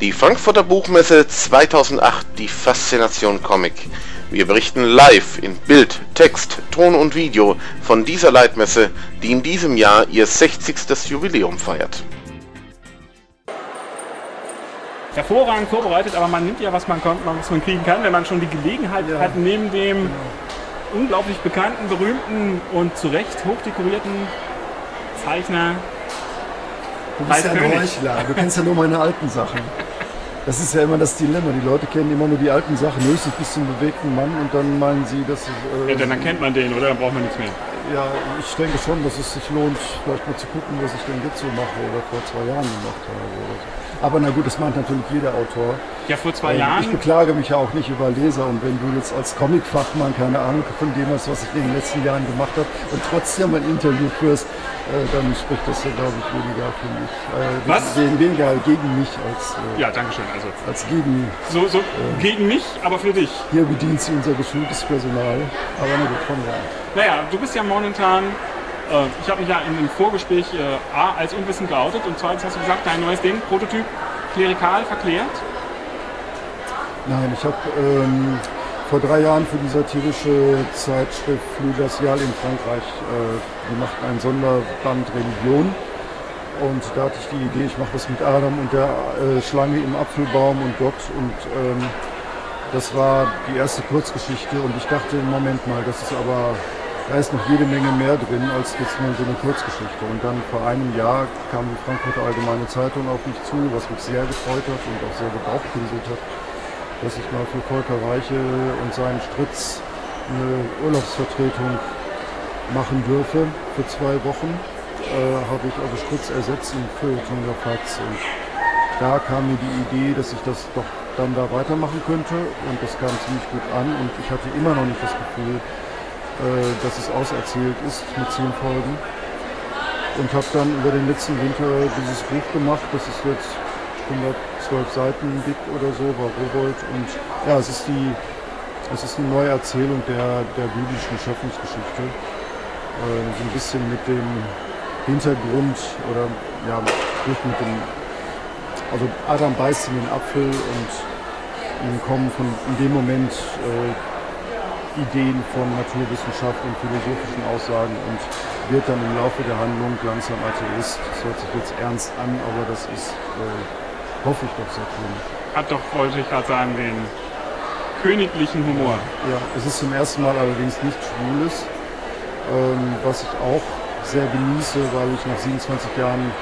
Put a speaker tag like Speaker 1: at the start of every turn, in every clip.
Speaker 1: Die Frankfurter Buchmesse 2008, die Faszination Comic. Wir berichten live in Bild, Text, Ton und Video von dieser Leitmesse, die in diesem Jahr ihr 60. Jubiläum feiert.
Speaker 2: Hervorragend vorbereitet, aber man nimmt ja, was man, was man kriegen kann, wenn man schon die Gelegenheit ja. hat, neben dem genau. unglaublich bekannten, berühmten und zu Recht hochdekorierten Zeichner
Speaker 3: Du bist ja ein Heuchler. Du kennst ja nur meine alten Sachen. Das ist ja immer das Dilemma. Die Leute kennen immer nur die alten Sachen, höchstens bis zum bewegten Mann und dann meinen sie, dass.
Speaker 2: Äh, ja, dann erkennt man den, oder? Dann braucht man nichts mehr.
Speaker 3: Ja, ich denke schon, dass es sich lohnt, vielleicht mal zu gucken, was ich denn jetzt so mache oder vor zwei Jahren gemacht habe. Oder so. Aber na gut, das meint natürlich jeder Autor.
Speaker 2: Ja, vor zwei
Speaker 3: ähm,
Speaker 2: Jahren.
Speaker 3: Ich beklage mich ja auch nicht über Leser und wenn du jetzt als Comic-Fachmann keine Ahnung von dem hast, was ich in den letzten Jahren gemacht habe und trotzdem ein Interview führst, dann spricht das ja, glaube ich, weniger für mich. Äh,
Speaker 2: was?
Speaker 3: Weniger gegen mich als.
Speaker 2: Äh, ja, danke schön. Also.
Speaker 3: Als gegen.
Speaker 2: So, so äh, gegen mich, aber für dich.
Speaker 3: Hier bedient sie unser geschultes Personal. Aber na gut, von rein.
Speaker 2: Naja, du bist ja momentan äh, ich habe mich ja in dem Vorgespräch äh, A als unwissend geoutet und zweitens hast du gesagt, dein neues Ding, Prototyp, klerikal verklärt?
Speaker 3: Nein, ich habe ähm, vor drei Jahren für die satirische Zeitschrift Flugasial in Frankreich, äh, die macht einen Sonderband Religion. Und da hatte ich die Idee, ich mache das mit Adam und der äh, Schlange im Apfelbaum und Gott. Und ähm, das war die erste Kurzgeschichte. Und ich dachte, Moment mal, das ist aber da ist noch jede Menge mehr drin als jetzt nur so eine Kurzgeschichte. Und dann vor einem Jahr kam die Frankfurter Allgemeine Zeitung auf mich zu, was mich sehr gefreut hat und auch sehr gebauchpinselt hat, dass ich mal für Volker Reiche und seinen Stritz eine Urlaubsvertretung machen dürfe für zwei Wochen. Äh, habe ich also Stritz ersetzt im Feuilleton der Fatz. Und da kam mir die Idee, dass ich das doch dann da weitermachen könnte und das kam ziemlich gut an und ich hatte immer noch nicht das Gefühl, äh, dass es auserzählt ist mit zehn Folgen. Und habe dann über den letzten Winter dieses Buch gemacht. Das ist jetzt 112 Seiten dick oder so, war Rowold. Und ja, es ist die, es ist eine neue Erzählung der, der biblischen Schöpfungsgeschichte. Äh, so ein bisschen mit dem Hintergrund oder ja, nicht mit dem. Also Adam beißt in den Apfel und ihm kommen von in dem Moment äh, Ideen von Naturwissenschaft und philosophischen Aussagen und wird dann im Laufe der Handlung langsam Atheist. Das hört sich jetzt ernst an, aber das ist, äh, hoffe ich doch, sehr cool.
Speaker 2: Hat doch, wollte ich gerade sagen, den königlichen Humor.
Speaker 3: Ja, es ist zum ersten Mal allerdings nicht schwules, ähm, was ich auch sehr genieße, weil ich nach 27 Jahren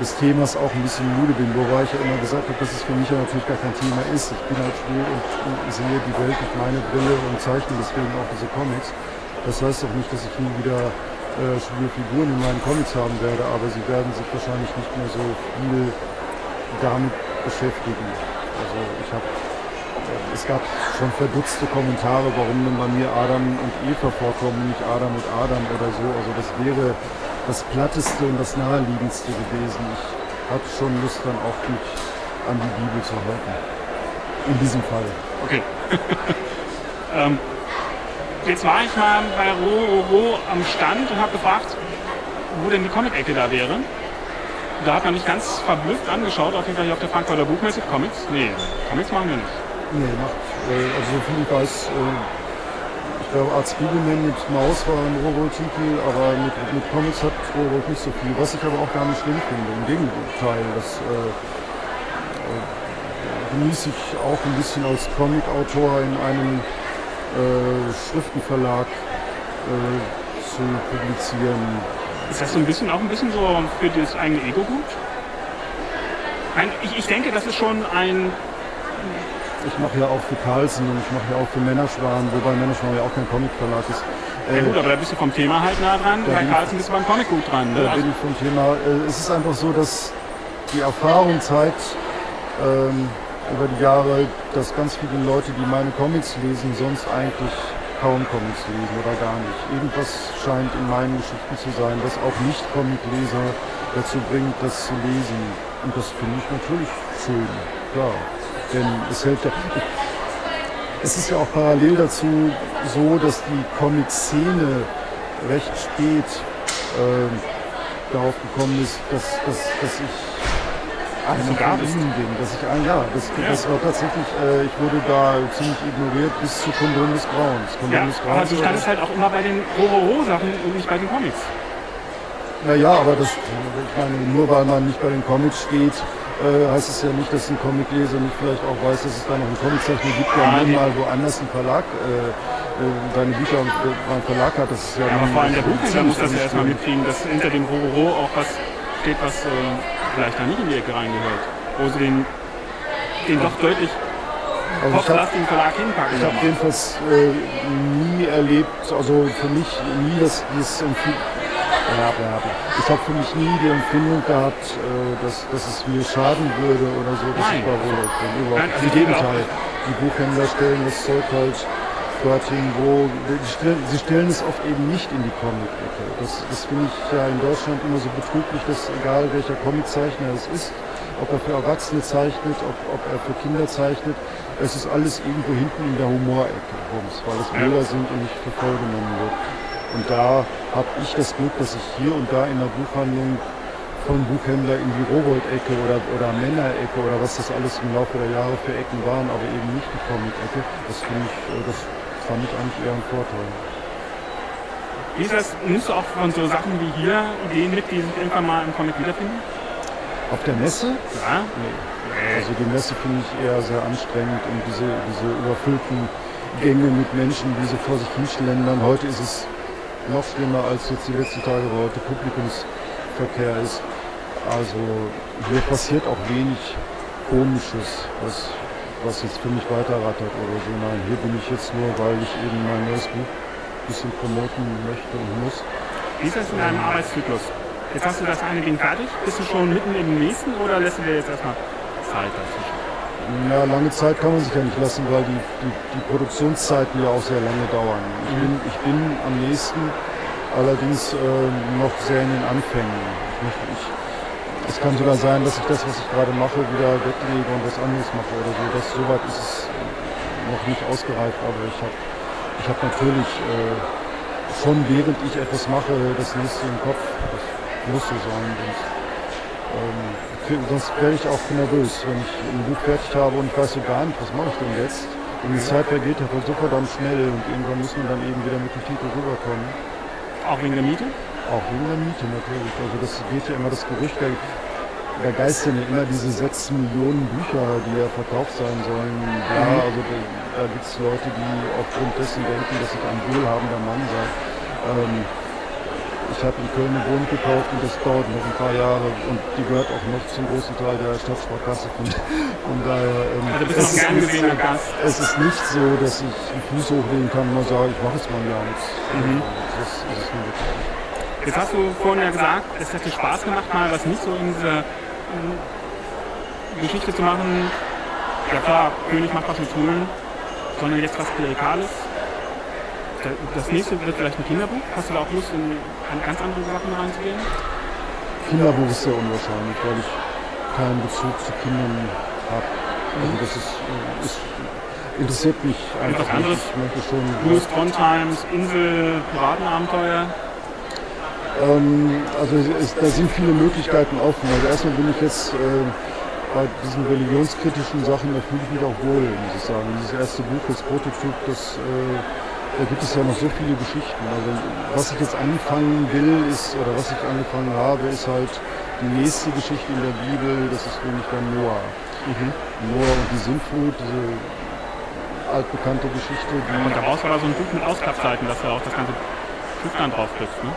Speaker 3: des Themas auch ein bisschen müde bin, wobei ich ja immer gesagt habe, dass es für mich ja natürlich gar kein Thema ist. Ich bin halt schwul und, und sehe die Welt durch meine Brille und zeichne deswegen auch diese Comics. Das heißt auch nicht, dass ich nie wieder äh, schwule Figuren in meinen Comics haben werde, aber sie werden sich wahrscheinlich nicht mehr so viel damit beschäftigen. Also ich habe äh, es gab schon verdutzte Kommentare, warum denn bei mir Adam und Eva vorkommen, nicht Adam und Adam oder so. Also das wäre das Platteste und das Naheliegendste gewesen. Ich hatte schon Lust, dann auch mich an die Bibel zu halten. In diesem Fall.
Speaker 2: Okay. ähm, jetzt war ich mal bei Ro am Stand und habe gefragt, wo denn die Comic-Ecke da wäre. Da hat man mich ganz verblüfft angeschaut, auf jeden Fall hier auf der Frankfurter Buchmesse. Comics? Nee, Comics machen wir nicht.
Speaker 3: Nee, macht, äh, also so viel ich weiß, äh, ich glaube, Art Spiegelman mit Maus war ein Rowold-Titel, aber mit, mit Comics hat Rowold nicht so viel. Was ich aber auch gar nicht schlimm finde. Im Gegenteil, das äh, äh, genieße ich auch ein bisschen als Comic-Autor in einem äh, Schriftenverlag äh, zu publizieren.
Speaker 2: Ist das so ein bisschen auch ein bisschen so für das eigene Ego gut? Ich, ich denke, das ist schon ein
Speaker 3: ich mache ja auch für Carlsen und ich mache ja auch für Männerschwan, wobei Männerschwan ja auch kein Comicverlag ist.
Speaker 2: Ja gut, aber da bist du vom Thema halt nah dran. Bei Carlsen bist du beim Comic gut dran.
Speaker 3: Ne? Da bin ich vom Thema. Äh, es ist einfach so, dass die Erfahrung zeigt ähm, über die Jahre, dass ganz viele Leute, die meine Comics lesen, sonst eigentlich kaum Comics lesen oder gar nicht. Irgendwas scheint in meinen Geschichten zu sein, das auch Nicht-Comic-Leser dazu bringt, das zu lesen. Und das finde ich natürlich schön, klar. Denn es hält ja. Es ist ja auch parallel dazu so, dass die Comic-Szene recht spät äh, darauf gekommen ist, dass, dass, dass ich Ihnen bin. Dass ich ein, ja, das,
Speaker 2: Ja.
Speaker 3: das war tatsächlich, äh, ich wurde da ziemlich ignoriert bis zu Kondom des Grauens. Kondom
Speaker 2: Ja,
Speaker 3: des
Speaker 2: aber
Speaker 3: Grauens
Speaker 2: du
Speaker 3: war-
Speaker 2: standest halt auch immer bei den Roro-Sachen und nicht bei den Comics.
Speaker 3: Naja, aber das, ich meine, nur weil man nicht bei den Comics steht, äh, heißt es ja nicht, dass ein Comicleser nicht vielleicht auch weiß, dass es da noch einen Comiczeichner gibt, der
Speaker 2: die-
Speaker 3: mal woanders einen Verlag, äh, äh, seine Bücher äh, beim Verlag hat. Das ist ja,
Speaker 2: Ja, aber vor allem der Buchhändler muss das ja erstmal mitkriegen, dass hinter dem Roro auch was steht, was äh, vielleicht da nicht in die Ecke reingehört. Wo sie den, den doch deutlich
Speaker 3: Also ich habe
Speaker 2: poplastigen Verlag hinpacken.
Speaker 3: ich hab
Speaker 2: nochmal.
Speaker 3: jedenfalls äh, nie erlebt, also für mich nie das, ja. Ich habe für mich nie die Empfindung gehabt, äh, dass, dass es mir schaden würde oder so, dass
Speaker 2: Nein.
Speaker 3: Rolex bin. Überhaupt
Speaker 2: Nein, also
Speaker 3: Im
Speaker 2: denke
Speaker 3: Gegenteil. Die Buchhändler stellen das Zeug halt dorthin, wo sie stellen es oft eben nicht in die Comic-Ecke. Das, das finde ich ja in Deutschland immer so betrüblich, dass egal welcher Comiczeichner es ist, ob er für Erwachsene zeichnet, ob, ob er für Kinder zeichnet, es ist alles irgendwo hinten in der Humorecke, Bums, weil es. Bilder sind und nicht für voll genommen wird. Und da habe ich das Glück, dass ich hier und da in der Buchhandlung von Buchhändler in die Rowold-Ecke oder, oder Männer-Ecke oder was das alles im Laufe der Jahre für Ecken waren, aber eben nicht die Comic-Ecke. Das finde ich, äh, das fand ich eigentlich eher ein Vorteil.
Speaker 2: Wie ist das, nimmst du auch von so Sachen wie hier Ideen mit, die sich irgendwann mal im Comic wiederfinden?
Speaker 3: Auf der Messe?
Speaker 2: Ja.
Speaker 3: Also die Messe finde ich eher sehr anstrengend und diese, diese überfüllten Gänge mit Menschen, die so vor sich hinschlendern. Heute ist es noch schlimmer als jetzt die letzten Tage, weil heute Publikumsverkehr ist. Also hier passiert auch wenig Komisches, was, was jetzt für mich weiterrattert oder so. Nein, hier bin ich jetzt nur, weil ich eben mein neues Buch ein bisschen promoten möchte und muss.
Speaker 2: Wie ist das in deinem Arbeitszyklus? Jetzt hast du das eine Ding fertig. Bist du schon mitten im nächsten oder lässt du dir jetzt erstmal Zeit dazwischen?
Speaker 3: Ja, lange Zeit kann man sich ja nicht lassen, weil die, die, die Produktionszeiten ja auch sehr lange dauern. Ich bin, ich bin am nächsten allerdings äh, noch sehr in den Anfängen. Ich, ich, es kann sogar sein, dass ich das, was ich gerade mache, wieder weglege und was anderes mache oder so. Das, soweit ist es noch nicht ausgereift, aber ich habe ich hab natürlich äh, schon während ich etwas mache, das nächste im Kopf. Das muss so sein. Sonst, ähm, sonst werde ich auch nervös, wenn ich ein Buch fertig habe und ich weiß so gar nicht, was mache ich denn jetzt. Und die Zeit vergeht ja so verdammt schnell und irgendwann muss man dann eben wieder mit dem Titel rüberkommen.
Speaker 2: Auch wegen der Miete?
Speaker 3: Auch der Miete natürlich. Also das geht ja immer das Gerücht, da, da geistern ja immer diese sechs Millionen Bücher, die ja verkauft sein sollen. Ja, also da, da gibt es Leute, die aufgrund dessen denken, dass ich ein wohlhabender Mann sei. Ähm, ich habe in Köln eine Wohnung gekauft und das dauert noch ein paar Jahre und die gehört auch noch zum großen Teil der Stadtsparkasse. Von, von daher, ähm,
Speaker 2: Also
Speaker 3: es ist- es ist nicht so, dass ich den Fuß hochlegen kann und mal sage, ich mache jetzt mal gar nichts. Das ist es nur wirklich.
Speaker 2: Jetzt hast du vorhin ja gesagt, es hätte Spaß gemacht, mal was nicht so in dieser ähm, Geschichte zu machen. Ja klar, König macht was mit Schulen, sondern jetzt was Klerikales. Da- Das nächste wird vielleicht ein Kinderbuch. Hast du da auch Lust, in an ganz andere Sachen reinzugehen?
Speaker 3: Kinderbuch ist sehr unwahrscheinlich, weil ich keinen Bezug zu Kindern habe. Also das ist, äh, ist interessiert mich einfach nicht. Ich möchte schon.
Speaker 2: Blues, Trondheims, Insel, Piratenabenteuer.
Speaker 3: Ähm, also es, da sind viele Möglichkeiten offen. Also erstmal bin ich jetzt äh, bei diesen religionskritischen Sachen, da fühle ich mich auch wohl, muss ich sagen. Dieses erste Buch, das Prototyp, das, äh, da gibt es ja noch so viele Geschichten. Also was ich jetzt anfangen will, ist, oder was ich angefangen habe, ist halt die nächste Geschichte in der Bibel, das ist nämlich dann Noah. Noah und die Sintflut, diese altbekannte Geschichte, die
Speaker 2: Und da brauchst du aber so ein Buch mit Ausklappseiten, dass du auch das ganze Schiff dann drauf kriegst. Ne?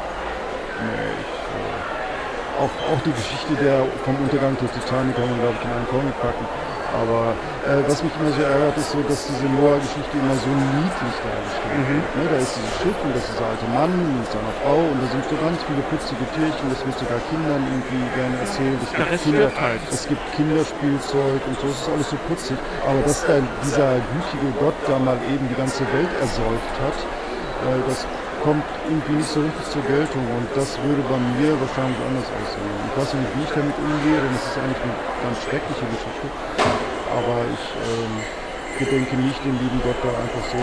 Speaker 3: Ich, äh, auch, auch die Geschichte der, vom Untergang der Titanic kann man, glaube ich, in einen Comic packen. Aber äh, was mich immer so ärgert, ist so, dass diese Noah-Geschichte immer so niedlich dargestellt
Speaker 2: Mhm.
Speaker 3: wird. Ne? Da ist dieses Schiff und das ist dieser alte Mann mit seiner Frau und da sind so ganz viele putzige Tierchen, das wird sogar Kindern irgendwie gerne erzählt. Es
Speaker 2: Der
Speaker 3: gibt, Kinder,
Speaker 2: halt.
Speaker 3: es gibt Kinderspielzeug und so, es ist alles so putzig. Aber dass dann dieser gütige Gott da mal eben die ganze Welt ersäuft hat, äh, das kommt irgendwie nicht so richtig zur Geltung und das würde bei mir wahrscheinlich anders aussehen. Ich weiß nicht, wie ich damit umgehe, denn es ist eigentlich eine ganz schreckliche Geschichte. Aber ich ähm, gedenke nicht, den lieben Gott da einfach so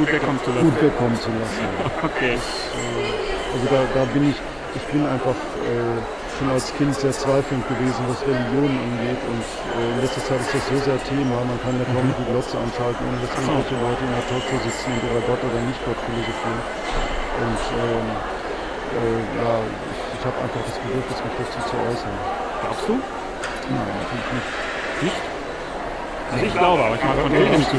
Speaker 2: Gut wegkommen zu lassen.
Speaker 3: gut wegkommen zu lassen.
Speaker 2: Okay.
Speaker 3: Äh, also da, da bin ich, ich bin einfach äh, schon als Kind sehr zweifelnd gewesen, was Religion angeht. Und äh, in letzter Zeit ist das so sehr Thema. Man kann ja kaum die Glotze anschalten, ohne dass irgendwelche Leute in der Talkshow sitzen und über Gott oder nicht Gott philosophieren. Und ähm, äh, ja, ich, ich habe einfach das Bedürfnis, mich dazu zu äußern.
Speaker 2: Glaubst du?
Speaker 3: Nein, natürlich nicht.
Speaker 2: Nicht? Also ich glaube, aber ich mag von dir nicht.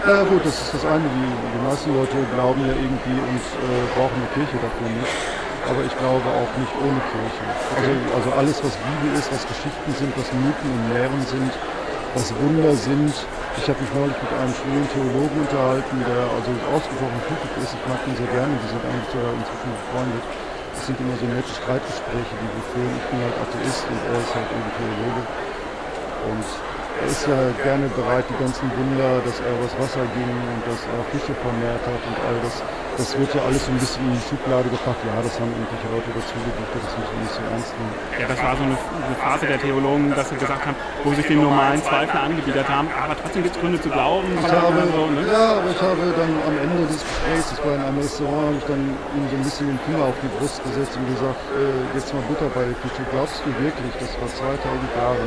Speaker 3: Ja gut, das ist das eine. Die, die meisten Leute glauben ja irgendwie und äh, brauchen eine Kirche dafür nicht. Aber ich glaube auch nicht ohne Kirche. Also, also alles, was Bibel ist, was Geschichten sind, was Mythen und Lehren sind, was Wunder sind. Ich habe mich neulich mit einem schwulen Theologen unterhalten, der also ausgesprochen glücklich ist. Ich mag ihn sehr gerne. Die sind eigentlich sogar inzwischen befreundet. Das sind immer so nette Streitgespräche, die wir führen. Ich bin halt Atheist und er ist halt eben Theologe. Und er ist ja gerne bereit, die ganzen Wunder, dass er übers Wasser ging und dass er Fische vermehrt hat und all das. Das wird ja alles so ein bisschen in die Schublade gepackt. Ja, das haben irgendwelche Leute dazu gedichtet, das muss man nicht so ernst nehmen.
Speaker 2: Ja, das war so eine, eine Phase der Theologen, dass sie gesagt haben, wo sich den normalen Zweifler angebiedert haben, aber trotzdem gibt es Gründe zu glauben.
Speaker 3: Ich habe, so, ne? Ja, aber ich habe dann am Ende des Gesprächs, das war in einem Restaurant, habe ich dann ihm so ein bisschen den Finger auf die Brust gesetzt und gesagt, äh, jetzt mal Butter bei der Küche. Glaubst du wirklich, das war 2000 Jahre,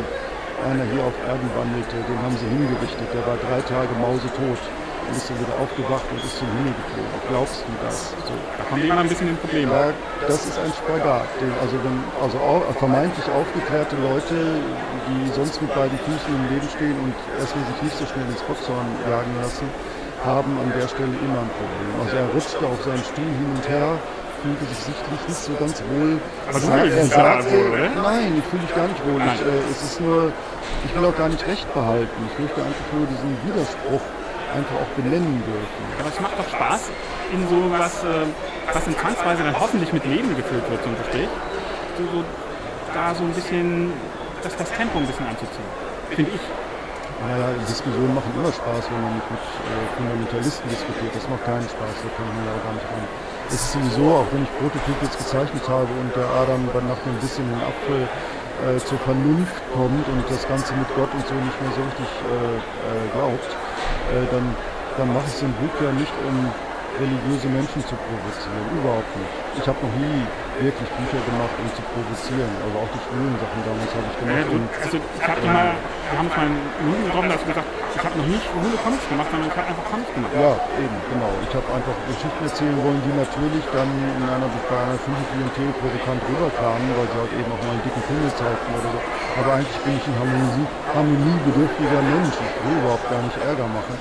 Speaker 3: einer hier auf Erden wandelte, den haben sie hingerichtet. Der war drei Tage mausetot und ist dann wieder aufgewacht und ist zum Himmel geflogen. Glaubst du das?
Speaker 2: So. Da kommen die immer ein bisschen in Probleme.
Speaker 3: Ja, das ist ein Spagat. Also, wenn, also vermeintlich aufgeklärte Leute, die sonst mit beiden Füßen im Leben stehen und erstmal sich nicht so schnell ins Boxhorn jagen lassen, haben an der Stelle immer ein Problem. Also er rutschte auf seinen Stuhl hin und her, fühlte sich sichtlich nicht so ganz wohl.
Speaker 2: Aber du dich sagte, wohl, oder?
Speaker 3: Nein, ich fühle mich gar nicht wohl. Ich, äh, es ist nur, ich will auch gar nicht recht behalten. Ich möchte einfach nur diesen Widerspruch einfach auch benennen dürfen.
Speaker 2: Aber es macht doch Spaß, in so was, äh, was in Zwangsweise dann hoffentlich mit Leben gefüllt wird, so ein Gespräch, so, so, da so ein bisschen, das, das Tempo ein bisschen anzuziehen, finde ich.
Speaker 3: Naja, Diskussionen machen immer Spaß, wenn man mit äh, Fundamentalisten diskutiert. Das macht keinen Spaß, da kommt man ja auch gar nicht ran es ist sowieso, auch wenn ich Prototyp jetzt gezeichnet habe und der Adam dann nach einem bisschen den Apfel äh, zur Vernunft kommt und das Ganze mit Gott und so nicht mehr so richtig äh, äh, glaubt, äh, dann, dann mache ich so ein Buch ja nicht, um religiöse Menschen zu provozieren. Überhaupt nicht. Ich habe noch nie wirklich Bücher gemacht, um zu provozieren. Also auch die schwulen Sachen damals habe ich gemacht.
Speaker 2: Ja, also ich habe mal, wir haben uns mal Minuten getroffen, da hast du gesagt, ich habe noch nicht schwule Comics gemacht, sondern ich habe einfach Comics gemacht.
Speaker 3: Ja, eben, genau. Ich habe einfach Geschichten erzählen wollen, die natürlich dann in einer, bei einer bestimmten Klientel provokant rüberkamen, weil sie halt eben auch mal einen dicken Pimmel zeigten oder so. Aber eigentlich bin ich ein Harmonie, harmoniebedürftiger Mensch. Ich will überhaupt gar nicht Ärger machen.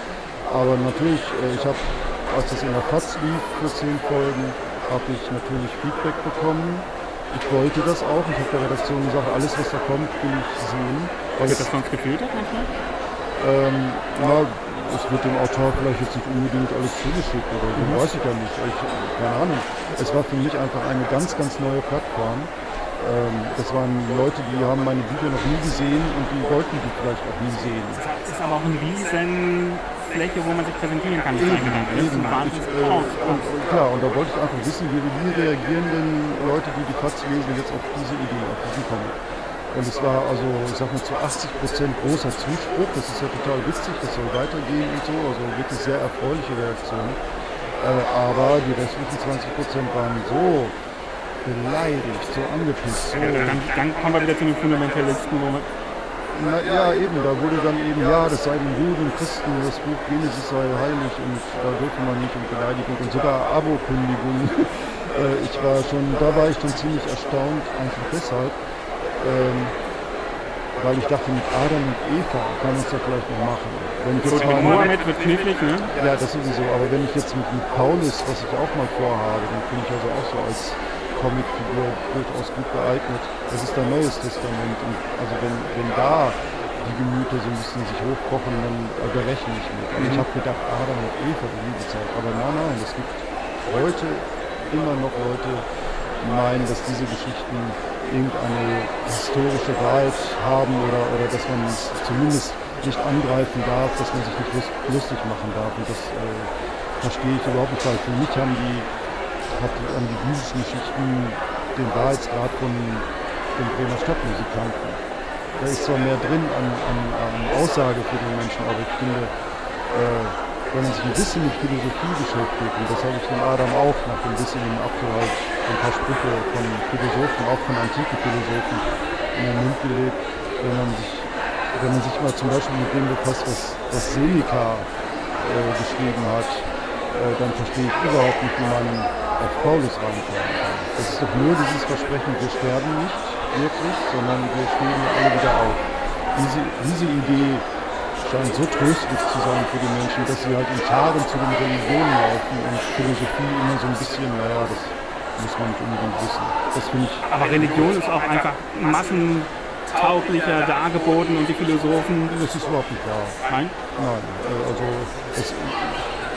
Speaker 3: Aber natürlich, äh, ich habe als es in der FAZ lief für zehn Folgen, habe ich natürlich Feedback bekommen. Ich wollte das auch. Ich habe der Redaktion gesagt, alles was da kommt, will ich sehen.
Speaker 2: Wird das gefiltert manchmal?
Speaker 3: Ähm, na, es wird dem Autor vielleicht jetzt nicht unbedingt alles zugeschickt oder so, mhm. weiß ich ja nicht. Ich, keine Ahnung. Es war für mich einfach eine ganz, ganz neue Plattform. Ähm, das waren Leute, die haben meine Bücher noch nie gesehen und die wollten die vielleicht auch nie sehen.
Speaker 2: Das ist aber auch ein riesen Fläche, wo man sich präsentieren kann.
Speaker 3: Eben, eben. Ich, äh, und, klar, und da wollte ich einfach wissen, wie, wie reagieren denn Leute, die die Katz lesen, jetzt auf diese Idee, auf diesen Comic. Und es war also, ich sag mal, zu 80 Prozent großer Zuspruch. Das ist ja total witzig, das soll weitergehen und so. Also wirklich sehr erfreuliche Reaktion. Äh, aber die restlichen 20 Prozent waren so beleidigt, so angepisst. So
Speaker 2: dann, dann kommen wir wieder zu den Fundamentalisten, wo man
Speaker 3: na, ja, eben, da wurde dann eben, ja, das sei den Juden Christen, das Buch Genesis sei heilig und da dürfe man nicht und Beleidigung und sogar Abokündigung. äh, ich war schon, da war ich dann ziemlich erstaunt, einfach deshalb, ähm, weil ich dachte, mit Adam und Eva kann man es ja vielleicht noch machen.
Speaker 2: Wenn ich jetzt mal, Mohammed wird knifflig, ne?
Speaker 3: Ja, das sowieso, aber wenn ich jetzt mit, mit Paulus, was ich auch mal vorhabe, dann finde ich also auch so als Comicfigur durchaus gut geeignet. Das ist der Neues Testament. Und also wenn, wenn da die Gemüter so ein bisschen sich hochkochen, dann äh, berechne ich mit. Also mhm. ich habe gedacht, Adam und Eva, die Liebezeit. Aber nein, nein, es gibt heute immer noch Leute, die meinen, dass diese Geschichten irgendeine historische Wahrheit haben oder, oder dass man es zumindest nicht angreifen darf, dass man sich nicht lustig machen darf. Und das äh, verstehe ich überhaupt nicht, weil für mich haben die hat an die biblischen Geschichten den Wahrheitsgrad von den Bremer Stadtmusikanten. Da ist zwar mehr drin an, an, an Aussage für den Menschen, aber ich finde, äh, wenn man sich ein bisschen mit Philosophie beschäftigt, und das habe ich dem Adam auch nach ein bisschen im Apfel halt ein paar Sprüche von Philosophen, auch von antiken Philosophen, in den Mund gelegt, wenn man sich, wenn man sich mal zum Beispiel mit dem befasst, was, was Seneca äh, geschrieben hat, äh, dann verstehe ich überhaupt nicht, wie man auf Paulus reinkommen kann. Das ist doch nur dieses Versprechen, wir sterben nicht wirklich, sondern wir stehen alle wieder auf. Diese, diese Idee scheint so tröstlich zu sein für die Menschen, dass sie halt in Tagen zu den Religionen laufen und Philosophie immer so ein bisschen, naja, das muss man nicht unbedingt wissen. Das finde ich.
Speaker 2: Aber Religion ist auch einfach massentauglicher dargeboten und die Philosophen.
Speaker 3: Das ist überhaupt nicht wahr.
Speaker 2: Nein?
Speaker 3: Nein, äh, also es,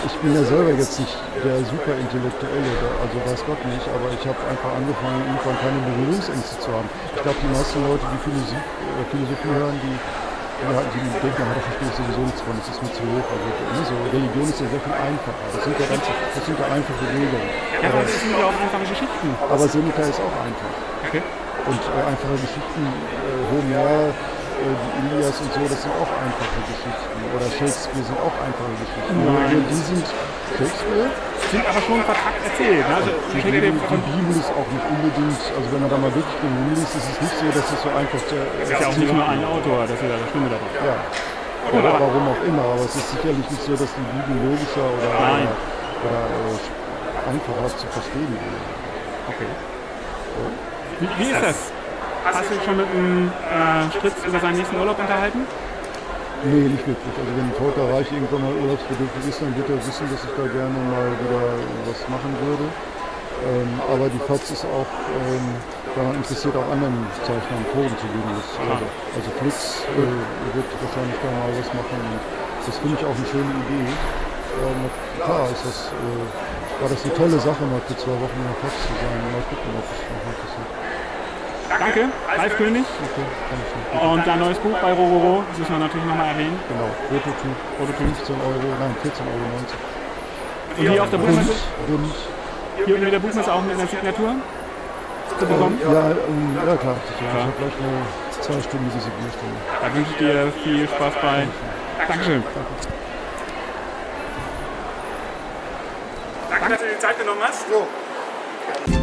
Speaker 3: ich bin ja selber jetzt nicht der super Intellektuelle, also weiß Gott nicht, aber ich habe einfach angefangen, irgendwann keine Berührungsängste zu haben. Ich glaube, die meisten Leute, die Philosophie, äh, Philosophie hören, die, die, die denken, da verstehe ich sowieso nichts von, das ist mir zu hoch. Also, so, Religion ist ja sehr viel einfacher. Das sind ja, ganz, das sind ja einfache Regeln.
Speaker 2: Ja, aber das sind ja auch einfache Geschichten.
Speaker 3: Aber Seneca ist auch einfach.
Speaker 2: Okay.
Speaker 3: Und äh, einfache Geschichten, äh, Homer, die Ilias und so, das sind auch einfache Geschichten. Oder Shakespeare sind auch einfache Geschichten.
Speaker 2: Nein.
Speaker 3: Die sind Shakespeare.
Speaker 2: Sind aber schon verpackt erzählt. Ne? Also,
Speaker 3: Die, Bibel, die Bibel ist auch nicht unbedingt, also wenn man da mal wirklich den liest, ist es nicht so, dass es so einfach zu
Speaker 2: ist ja auch nicht nur ein Autor, das ist ja das Schlimme dabei.
Speaker 3: Ja. Oder warum auch immer, aber es ist sicherlich nicht so, dass die Bibel logischer oder,
Speaker 2: Nein.
Speaker 3: oder, oder äh, einfacher zu verstehen ist.
Speaker 2: Okay. Wie, wie ist das? Hast du dich schon mit dem äh, Stritz über seinen nächsten Urlaub unterhalten?
Speaker 3: Nee, nicht wirklich. Also wenn Teuter Reich irgendwann mal urlaubsbedürftig ist, dann wird er wissen, dass ich da gerne mal wieder was machen würde. Ähm, aber die FAZ ist auch ähm, daran interessiert, auch anderen Zeichnern Foren zu geben. Das, also, also Flix äh, wird wahrscheinlich da mal was machen. Das finde ich auch eine schöne Idee. Ähm, klar ist das, äh, war das eine tolle Sache, mal für zwei Wochen in der FAZ zu sein. Mal gucken, ob es noch mal passiert.
Speaker 2: Danke, Ralf König.
Speaker 3: Okay.
Speaker 2: Und dein neues Buch bei Rororo, das müssen wir natürlich nochmal erwähnen.
Speaker 3: Genau, Prototyp,
Speaker 2: Prototyp.
Speaker 3: 15 Euro, nein, 14,90 Euro.
Speaker 2: Und hier auf der Buchmesse,
Speaker 3: Bund.
Speaker 2: hier unter der Buchmesse auch mit einer Signatur zu bekommen.
Speaker 3: Ja, ähm, ja klar. Ich habe gleich eine zwei Stunden diese Bierstunde.
Speaker 2: Da wünsche ich dir viel Spaß bei. Dankeschön. Danke, dass du dir die Zeit genommen hast.
Speaker 3: Jo.